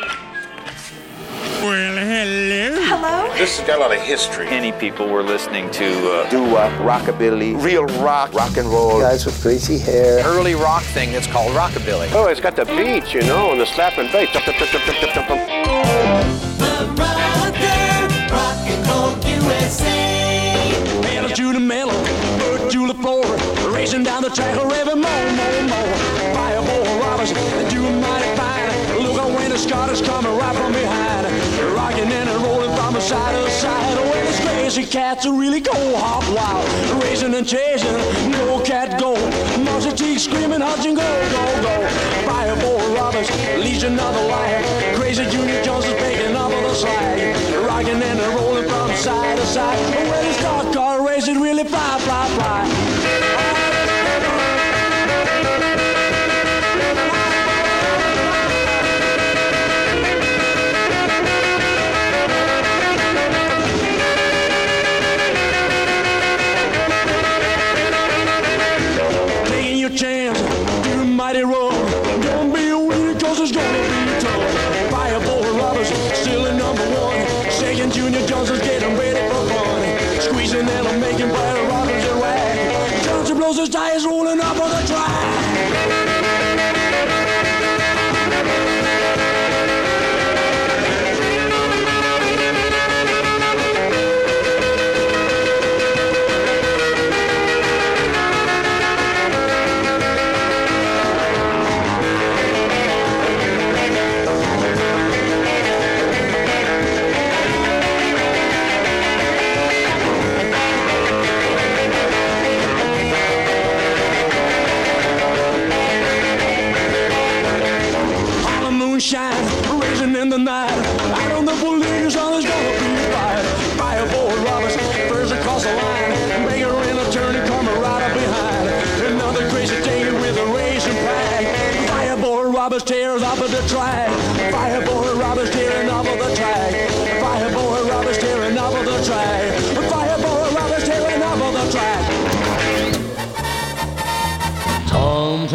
Well, hello. Hello? This has got a lot of history. Many people were listening to uh, doo-wop, rockabilly, real rock, rock and roll. Guys with crazy hair. Early rock thing that's called rockabilly. Oh, it's got the beat, you know, and the slap slapping bass. Julie Mello, Bert Julie Flora, racing down the track, revving more, more, more. Coming right from behind, rocking and rolling from side to side. Oh, when the crazy cats are really go hop wild, racing and chasing, no cat go. Marcy Teague screaming, hunching, go, go, go. Fireball Roberts, Legion of the Lion, Crazy Junior Jones is picking up on the slide, rocking and rolling from side to side. When the stock car racing, really fly, fly, fly.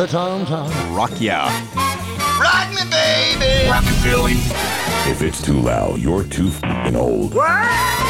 Tom to tom tom. Rock yeah. Rock me, baby! Rockabilly. If it's too loud, you're too f***ing old. I'm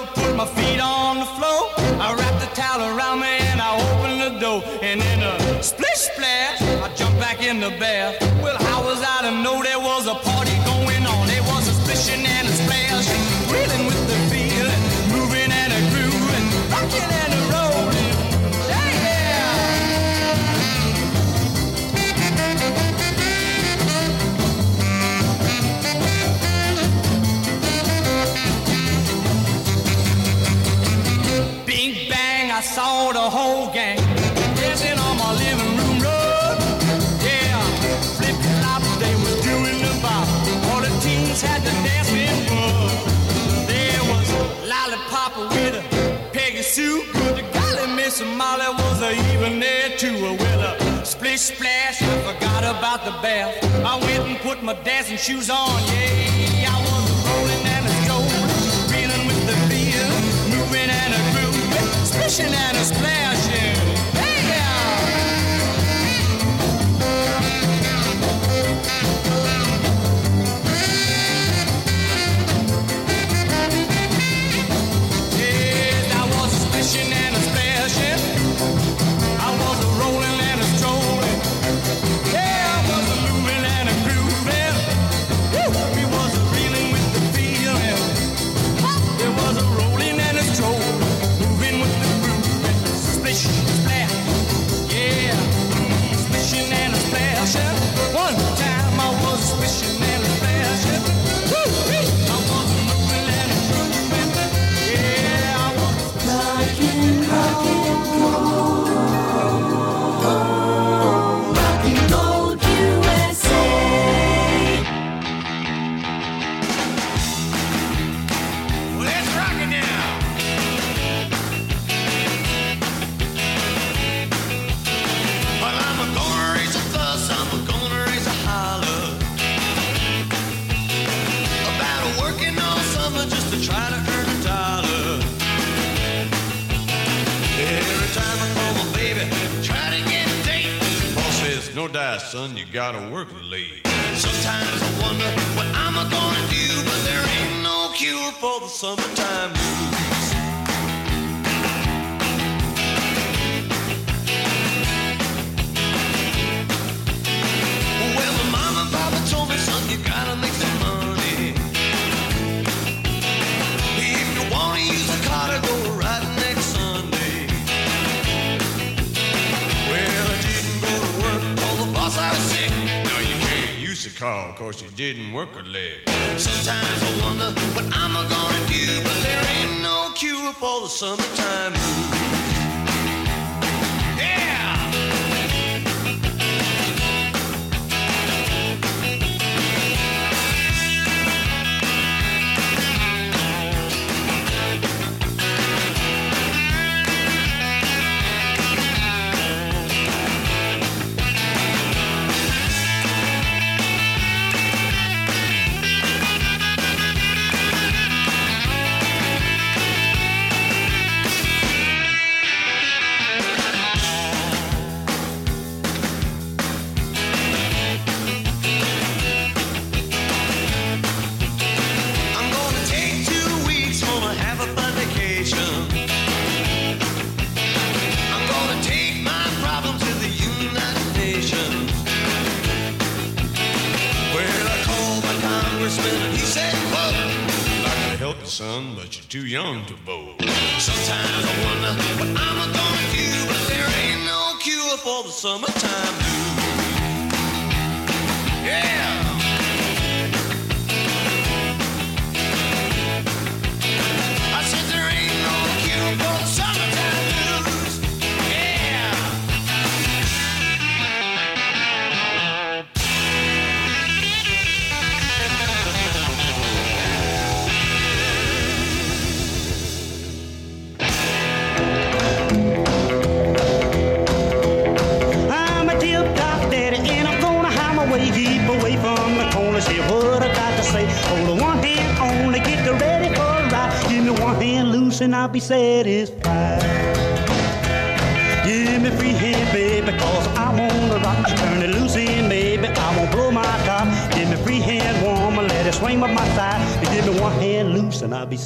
up, put my feet on the floor. I wrap the towel around me and I open the door. And in a splish splash, I jump back in the bed. forgot about the bath. I went and put my dancing shoes on, yeah. I was rolling and a strolling, reeling with the fear, moving and a grooving, swishing and a splashing. gotta work late. Sometimes I wonder what I'm gonna do, but there ain't no cure for the summertime. didn't work a leg. Sometimes I wonder what I'm gonna do, but there ain't no cure for the summertime blues. young to bowl. Sometimes I wonder what I'm gonna do, but there ain't no cure for the summertime blues. Yeah.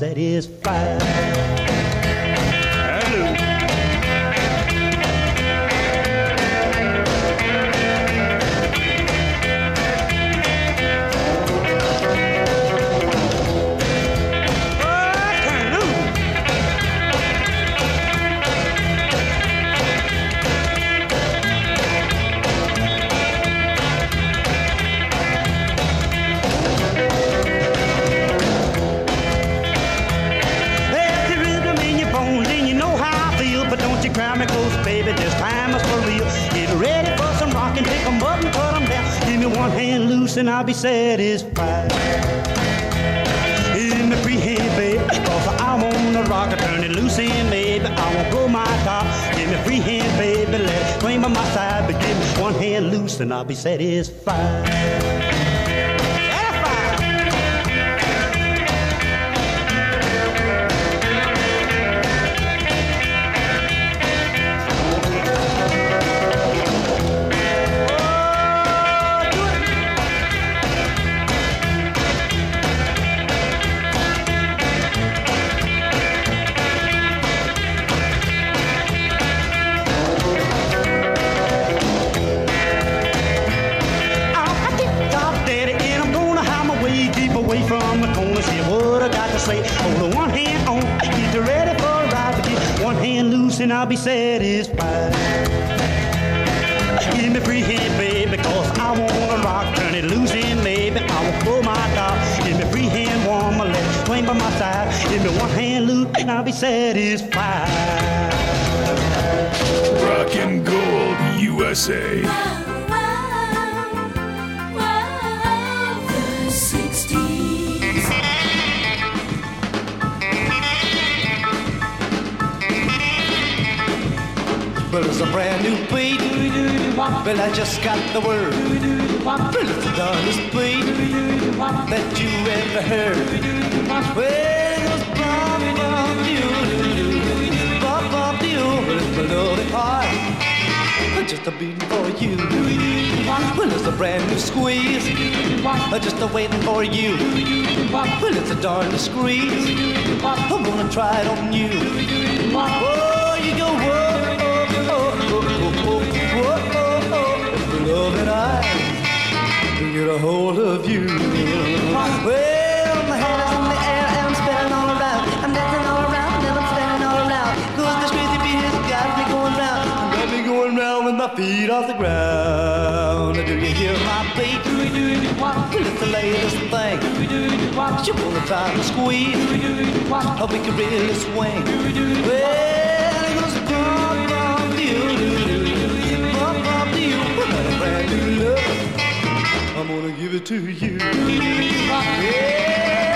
that is. I'll be satisfied. Me free hand, baby, cause I'm on the rock. Turn it loose in, baby, I won't blow my top. Give me free hand, baby, let it swing by my side. But give me one hand loose and I'll be satisfied. Satisfied. Rocking Gold USA. Well, it's a brand new beat. Well, I just got the word. Well, it's the darndest beat that you ever heard. Well, Well, it's below the heart. Just a beating for you. Well, it's a brand new squeeze. Just a waiting for you. Well, it's a darndest squeeze. I'm gonna try it on you. Oh, you go whoa, oh, oh, oh, oh, oh, oh, oh, oh. Love and I can get a hold of you. Well, feet off the ground. Do you hear my beat? Do we do you what? It's the latest thing. Do we do it what? You're gonna try squeeze. Do we do it what? Hope we can really swing. Do you do you well, it goes bump bump do you do you bump bump do you brand new love. I'm gonna give it to you. Yeah.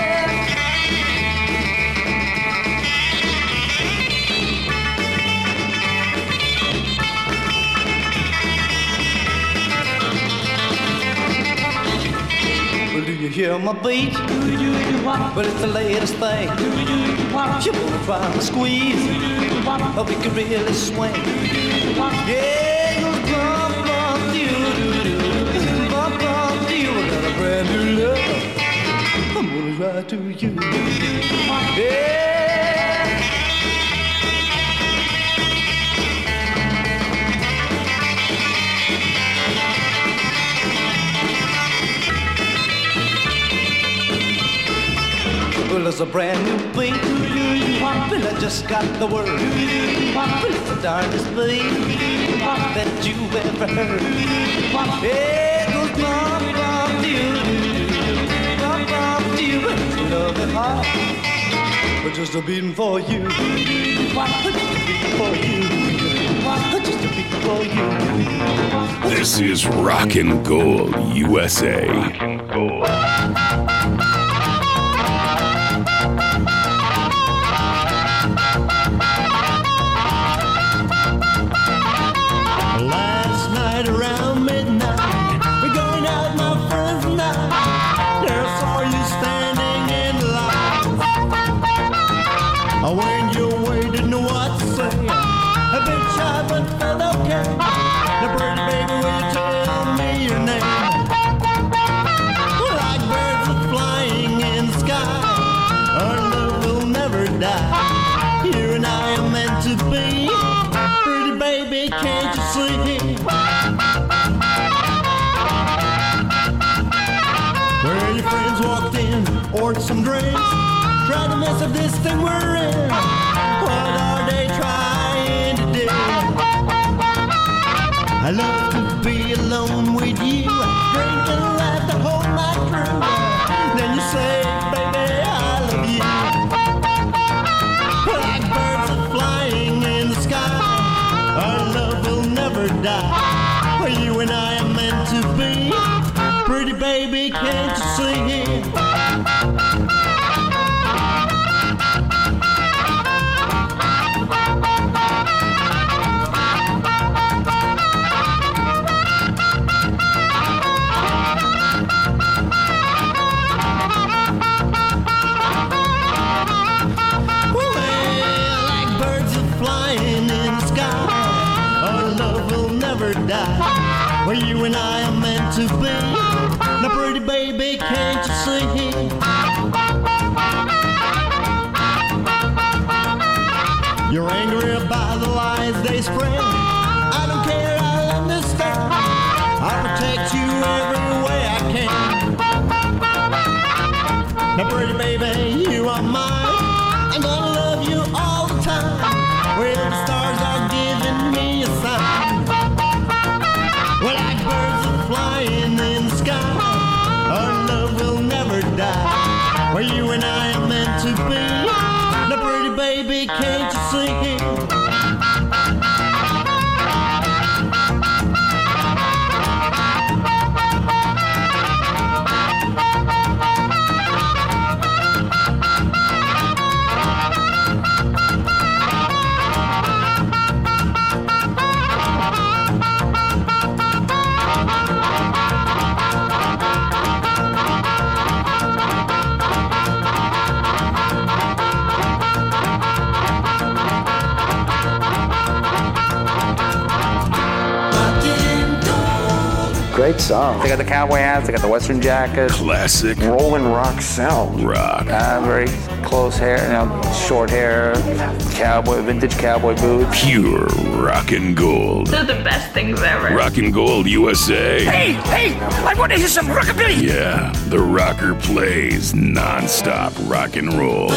You hear my beat? Well, it's the latest thing. You wanna try to squeeze? But we can really swing. Yeah, it goes bum bum doo bum bum doo. I got a brand new love. I'm gonna try to you. A brand new beat. Well, I just got the word. Well, it's the darndest beat that you ever heard. Yeah, it goes bum bum doo bum bum doo. It's love and heart. But just a beating for you. Just a beating for you. Just a beating for you. This is Rocking Gold USA. Last of this thing we're in. song. They got the cowboy hats, they got the western jackets. Classic. Rolling rock sound. Rock. Uh, very close hair, you know, short hair, cowboy, vintage cowboy boots. Pure rock and gold. They're the best things ever. Rock and gold USA. Hey, hey, I want to hear some rockabilly. Yeah, the rocker plays nonstop rock and roll.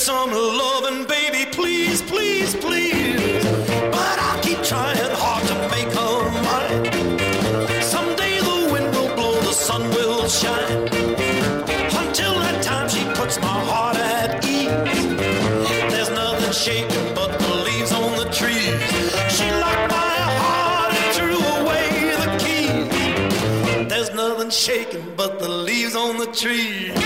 some loving, baby, please, please, please. But I keep trying hard to make her mine. Someday the wind will blow, the sun will shine. Until that time, she puts my heart at ease. There's nothing shaking but the leaves on the trees. She locked my heart and threw away the key. There's nothing shaking but the leaves on the trees.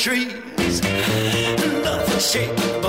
trees, love.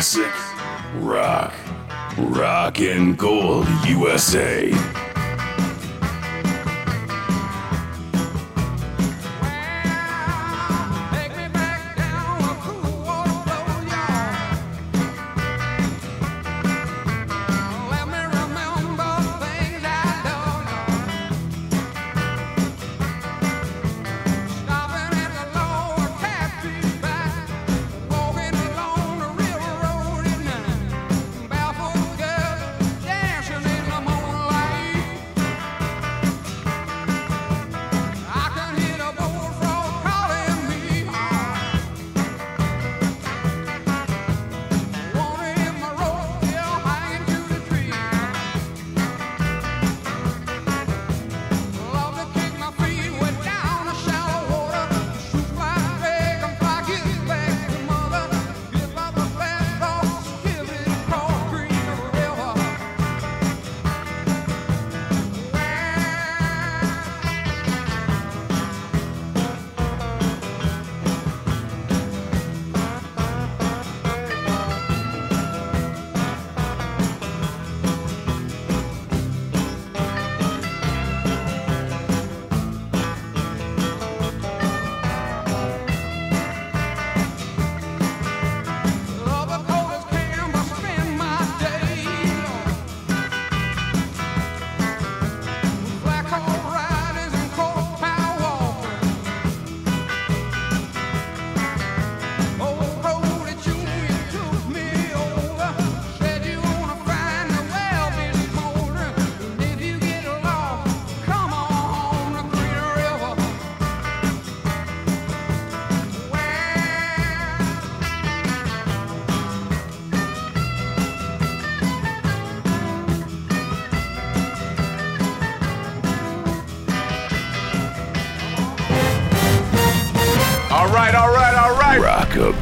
classic rock, rocking gold USA.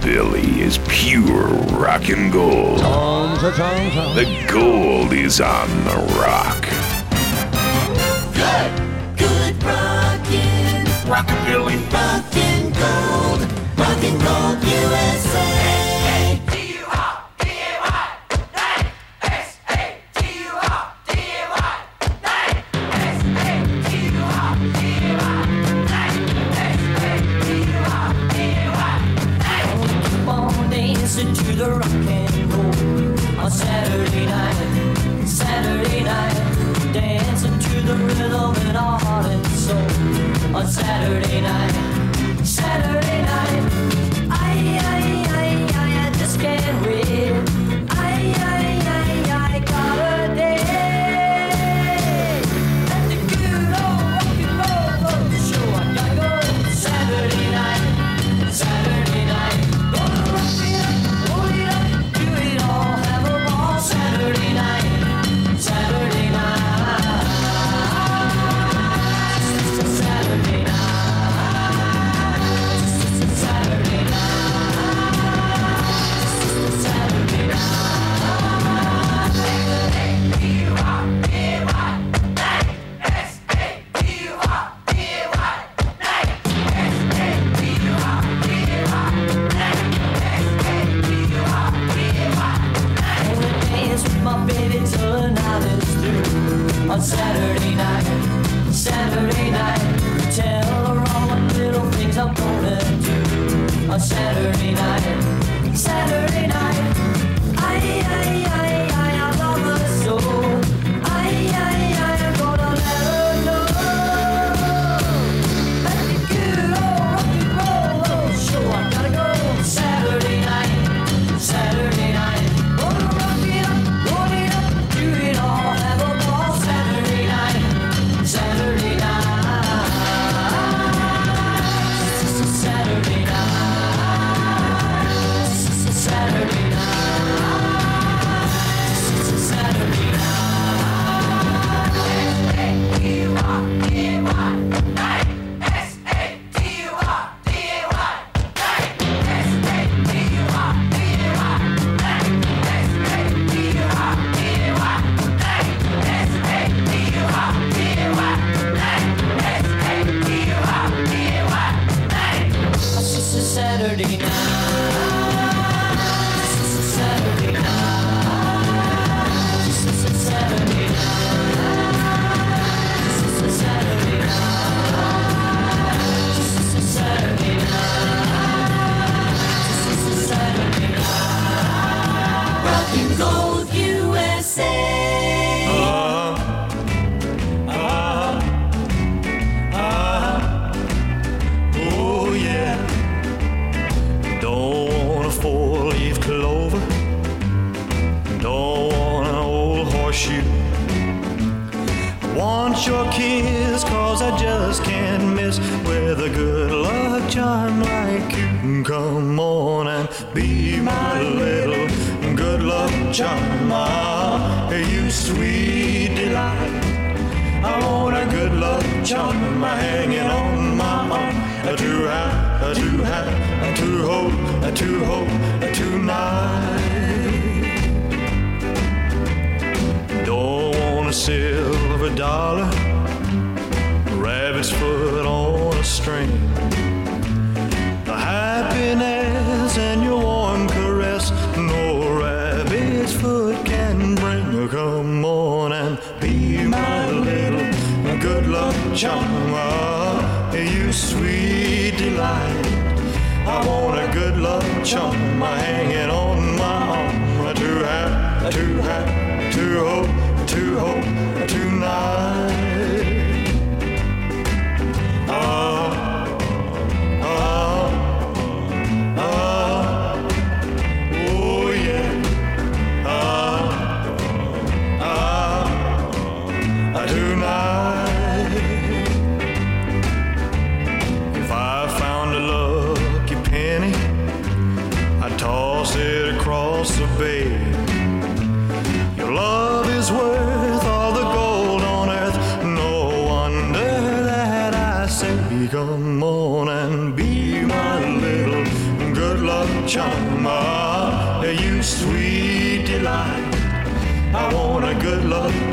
Billy is pure rock and gold. The gold is on the rock. Good, good rockin', rockabilly, rockin' gold, rockin' gold USA.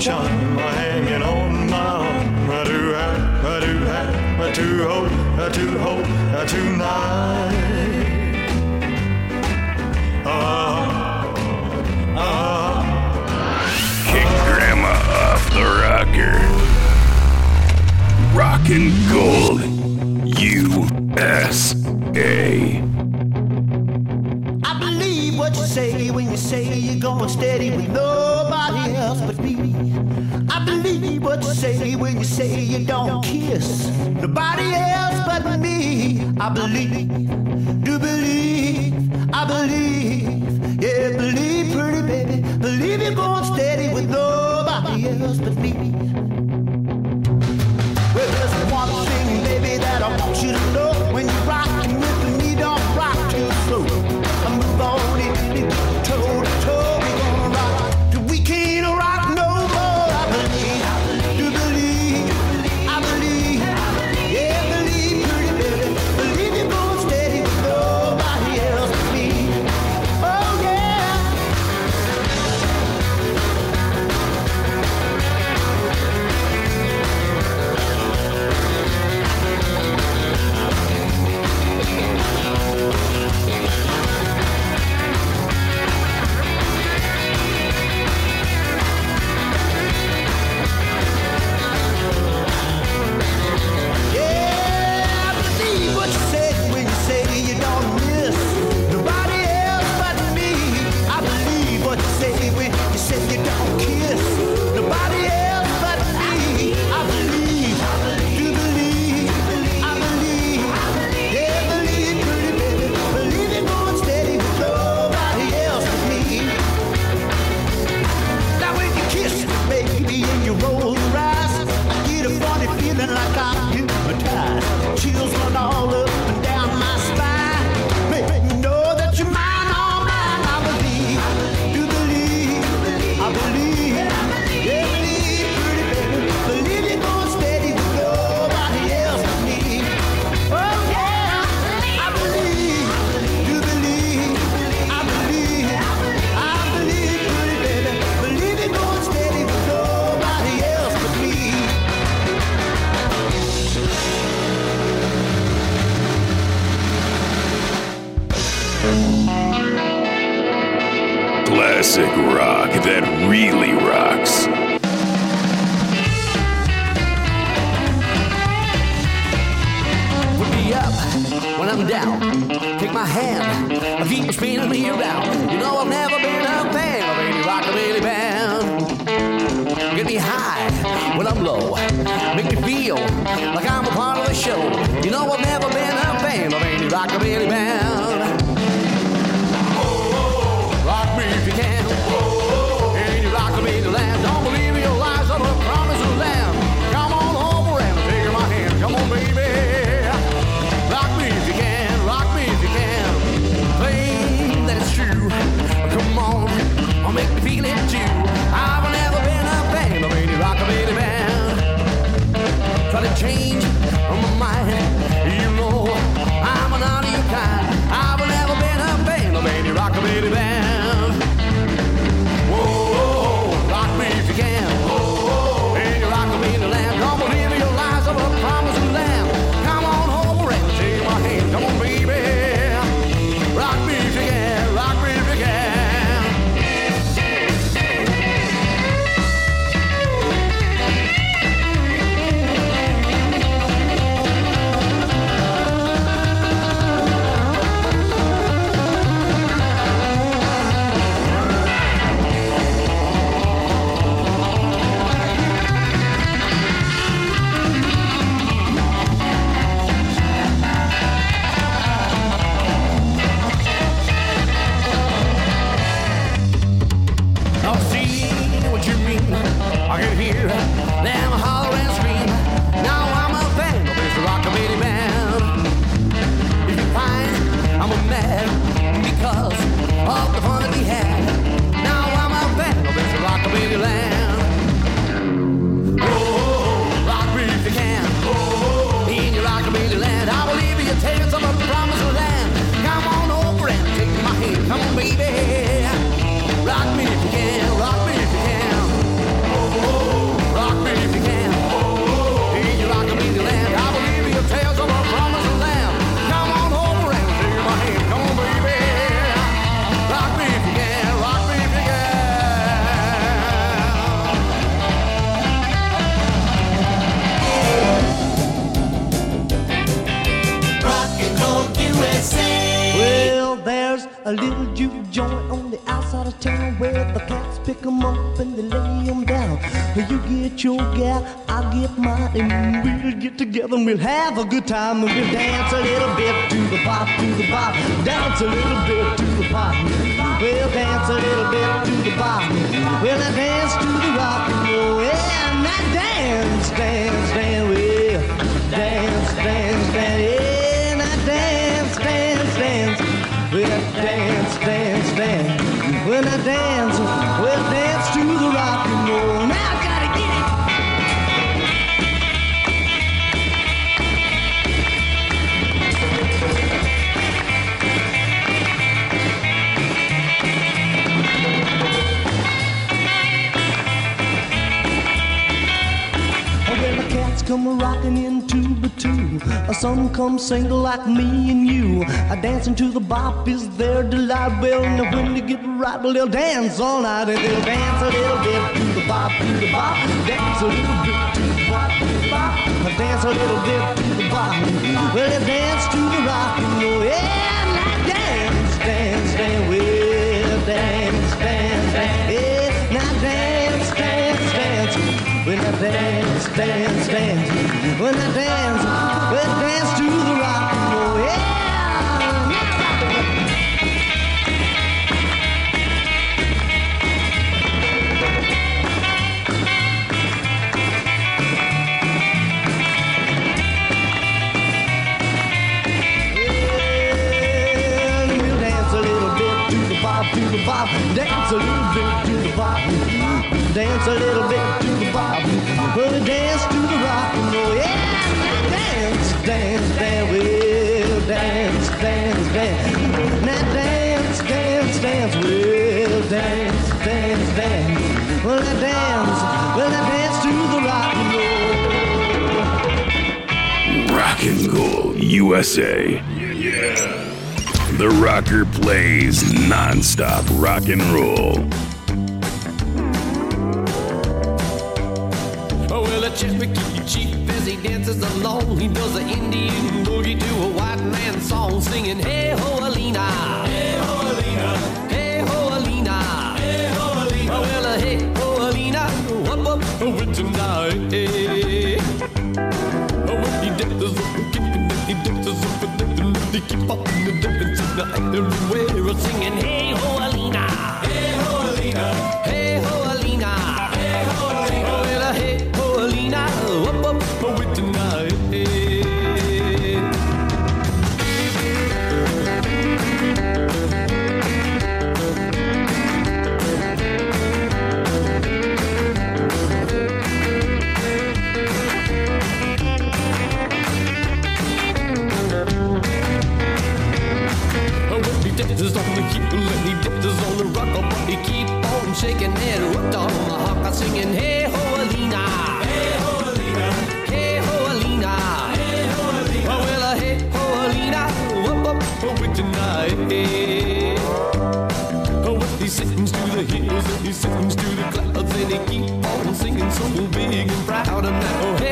chum hanging on my own. I do have, I do have, I do hope, I do hot, Kick grandma off the rocker. Rockin' gold. U.S. when you say you don't kiss nobody else but me. I believe, do believe. Iowa. try to change. Some come single like me and you. A dancing to the bop is their delight. Well, now when they get right, well, they'll dance all night and they'll dance a little bit to the bop, to the bop, dance a little bit to the bop, to the bop, dance a little bit to the bop. Well, they dance to the rock and roll, yeah, that dance, dance, dance, well, dance, dance, dance, yeah, now dance, dance, dance. When I dance, dance, dance, when I dance, dance dance a little bit to the we'll dance to the rock and roll, yeah, dance, dance, dance, dance, dance, dance, now dance, dance, dance, dance, dance, dance, well, I dance, well, I dance to the rock and roll. Rock and Roll USA. The rocker plays non-stop rock and roll. Along, he does an Indian boogie to a white man song, singing, Hey ho, Alina. Hey ho, Alina. Hey ho, Alina. Hey ho, Alina. Oh, well, uh, hey ho, Alina. Whoop, whoop, with tonight. Hey. Oh, when he dances, he dances, he keep on dancing everywhere, singing, Hey ho, Alina. Hey ho, Alina. Hey ho, Alina. So big and proud and now, oh,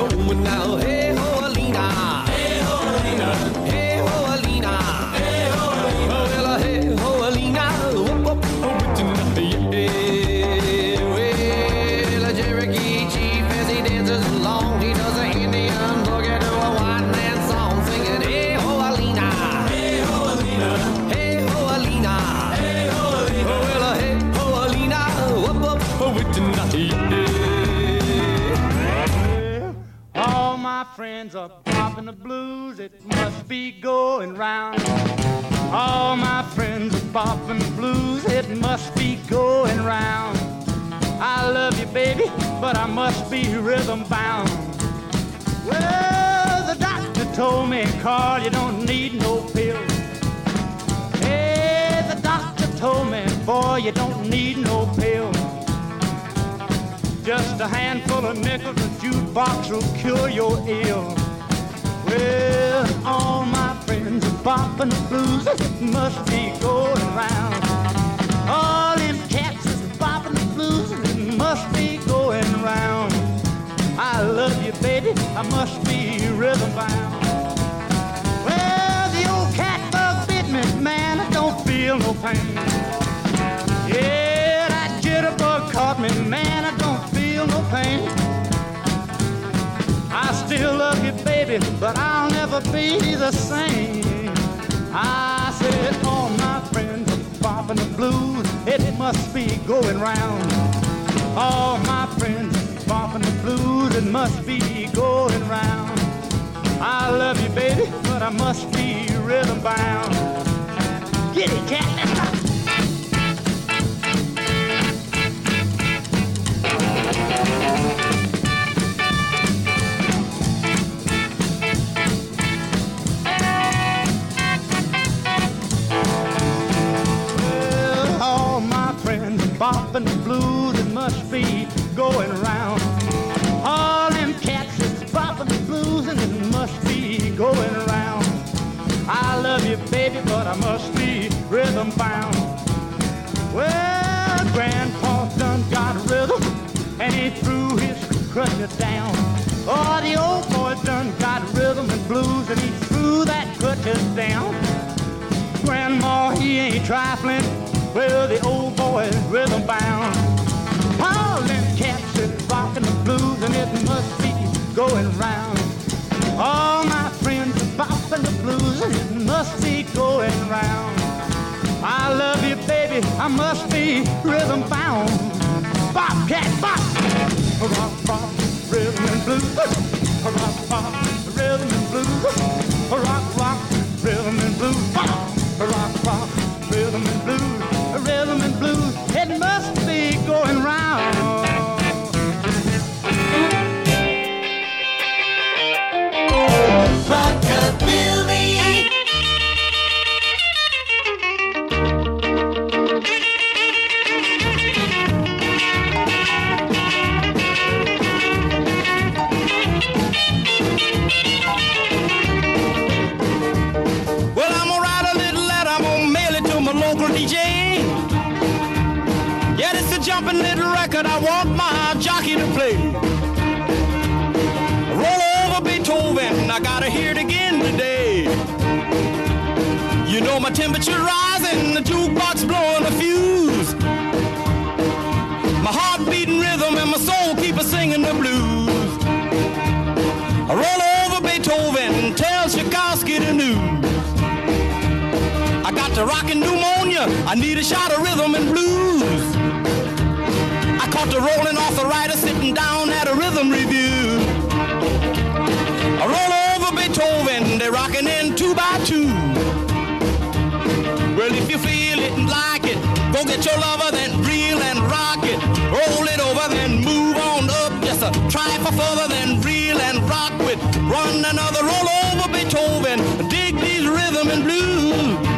yo, now, hey be going round. All my friends are popping blues, it must be going round. I love you, baby, but I must be rhythm bound. Well, the doctor told me, Carl, you don't need no pill. Hey, the doctor told me, boy, you don't need no pill. Just a handful of nickels, a jukebox will cure your ill. Well, all my friends are bopping the blues, it must be going round. All them cats is bopping the blues, it must be going round. I love you, baby, I must be rhythm bound. Well, the old cat bug bit me, man, I don't feel no pain. Yeah, that jitterbug caught me, man, I don't feel no pain. I still love baby, but I'll never be the same. I said, all my friends are bopping the blues, it must be going round. All my friends are bopping the blues, it must be going round. I love you, baby, but I must be rhythm bound. Get it, cat, friends bopping is rhythm bound. Them cats is rocking the blues, and it must be going round. All my friends are bopping the blues, and it must be going round. I love you, baby, I must be rhythm bound. Bop, cat, bop. Rock, rock, rhythm and blues. Rock, rock, hear it again today. You know my temperature rising, the jukebox blowing a fuse. My heart beating rhythm and my soul keep a singing the blues. I roll over Beethoven, tell Tchaikovsky the news. I got the rockin' pneumonia. I need a shot of rhythm and blues. I caught the rolling arthritis sitting down at a rhythm revue. Rocking in two by two. Well, if you feel it and like it, go get your lover, then reel and rock it. Roll it over, then move on up. Just a try for further, then reel and rock with. Run another roll over Beethoven. Dig these rhythm and blues.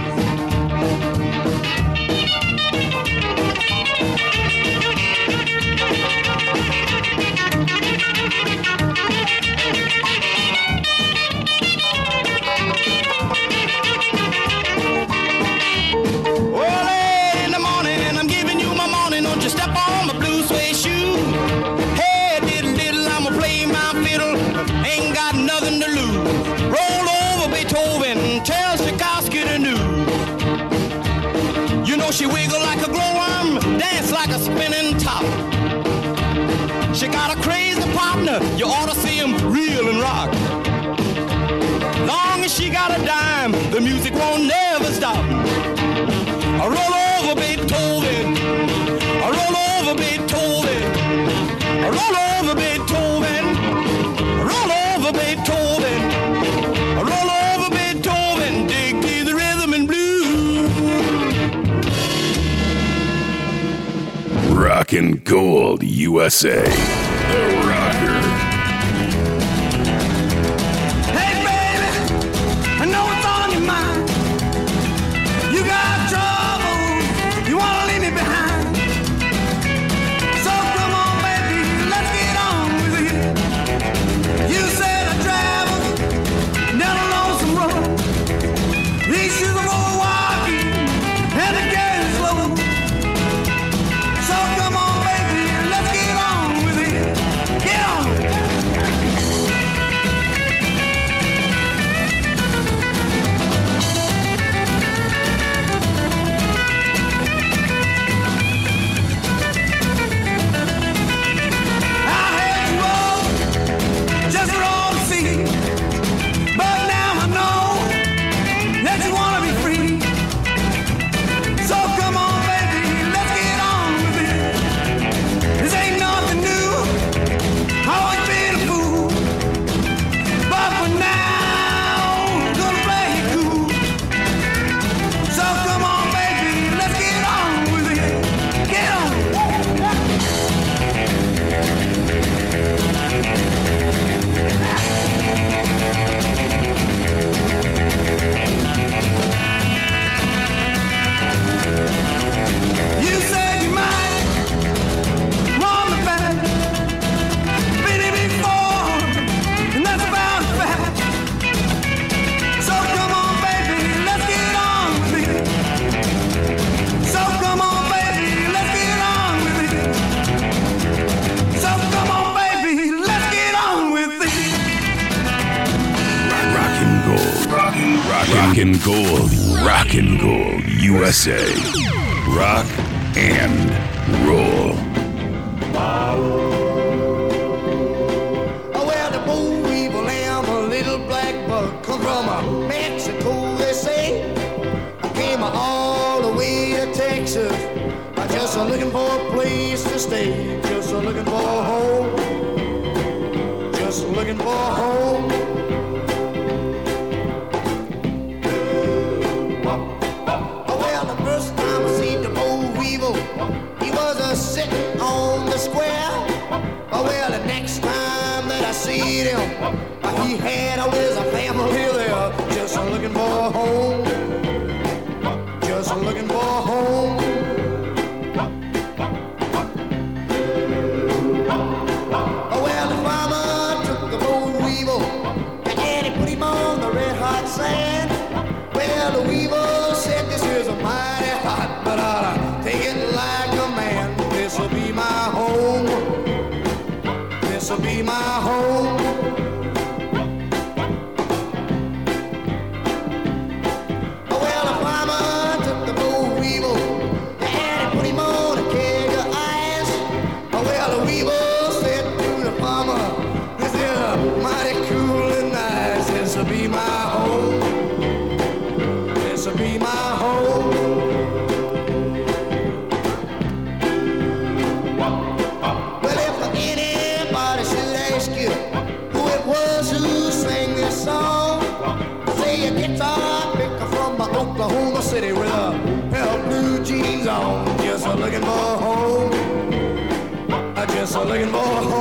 Got a dime, the music won't never stop. I roll over Beethoven. I roll over Beethoven. I roll over Beethoven. I roll over Beethoven. I roll over Beethoven. Dig to the rhythm and blues. Rockin' Gold USA. gold, rock and gold, USA. Rock and roll. Oh, well, the boll weevil and the little black buck come from Mexico, they say. I came all the way to Texas. I just am looking for a place to stay. Just looking for a home. Just looking for a home. he had all his family there, just looking for a home. something more.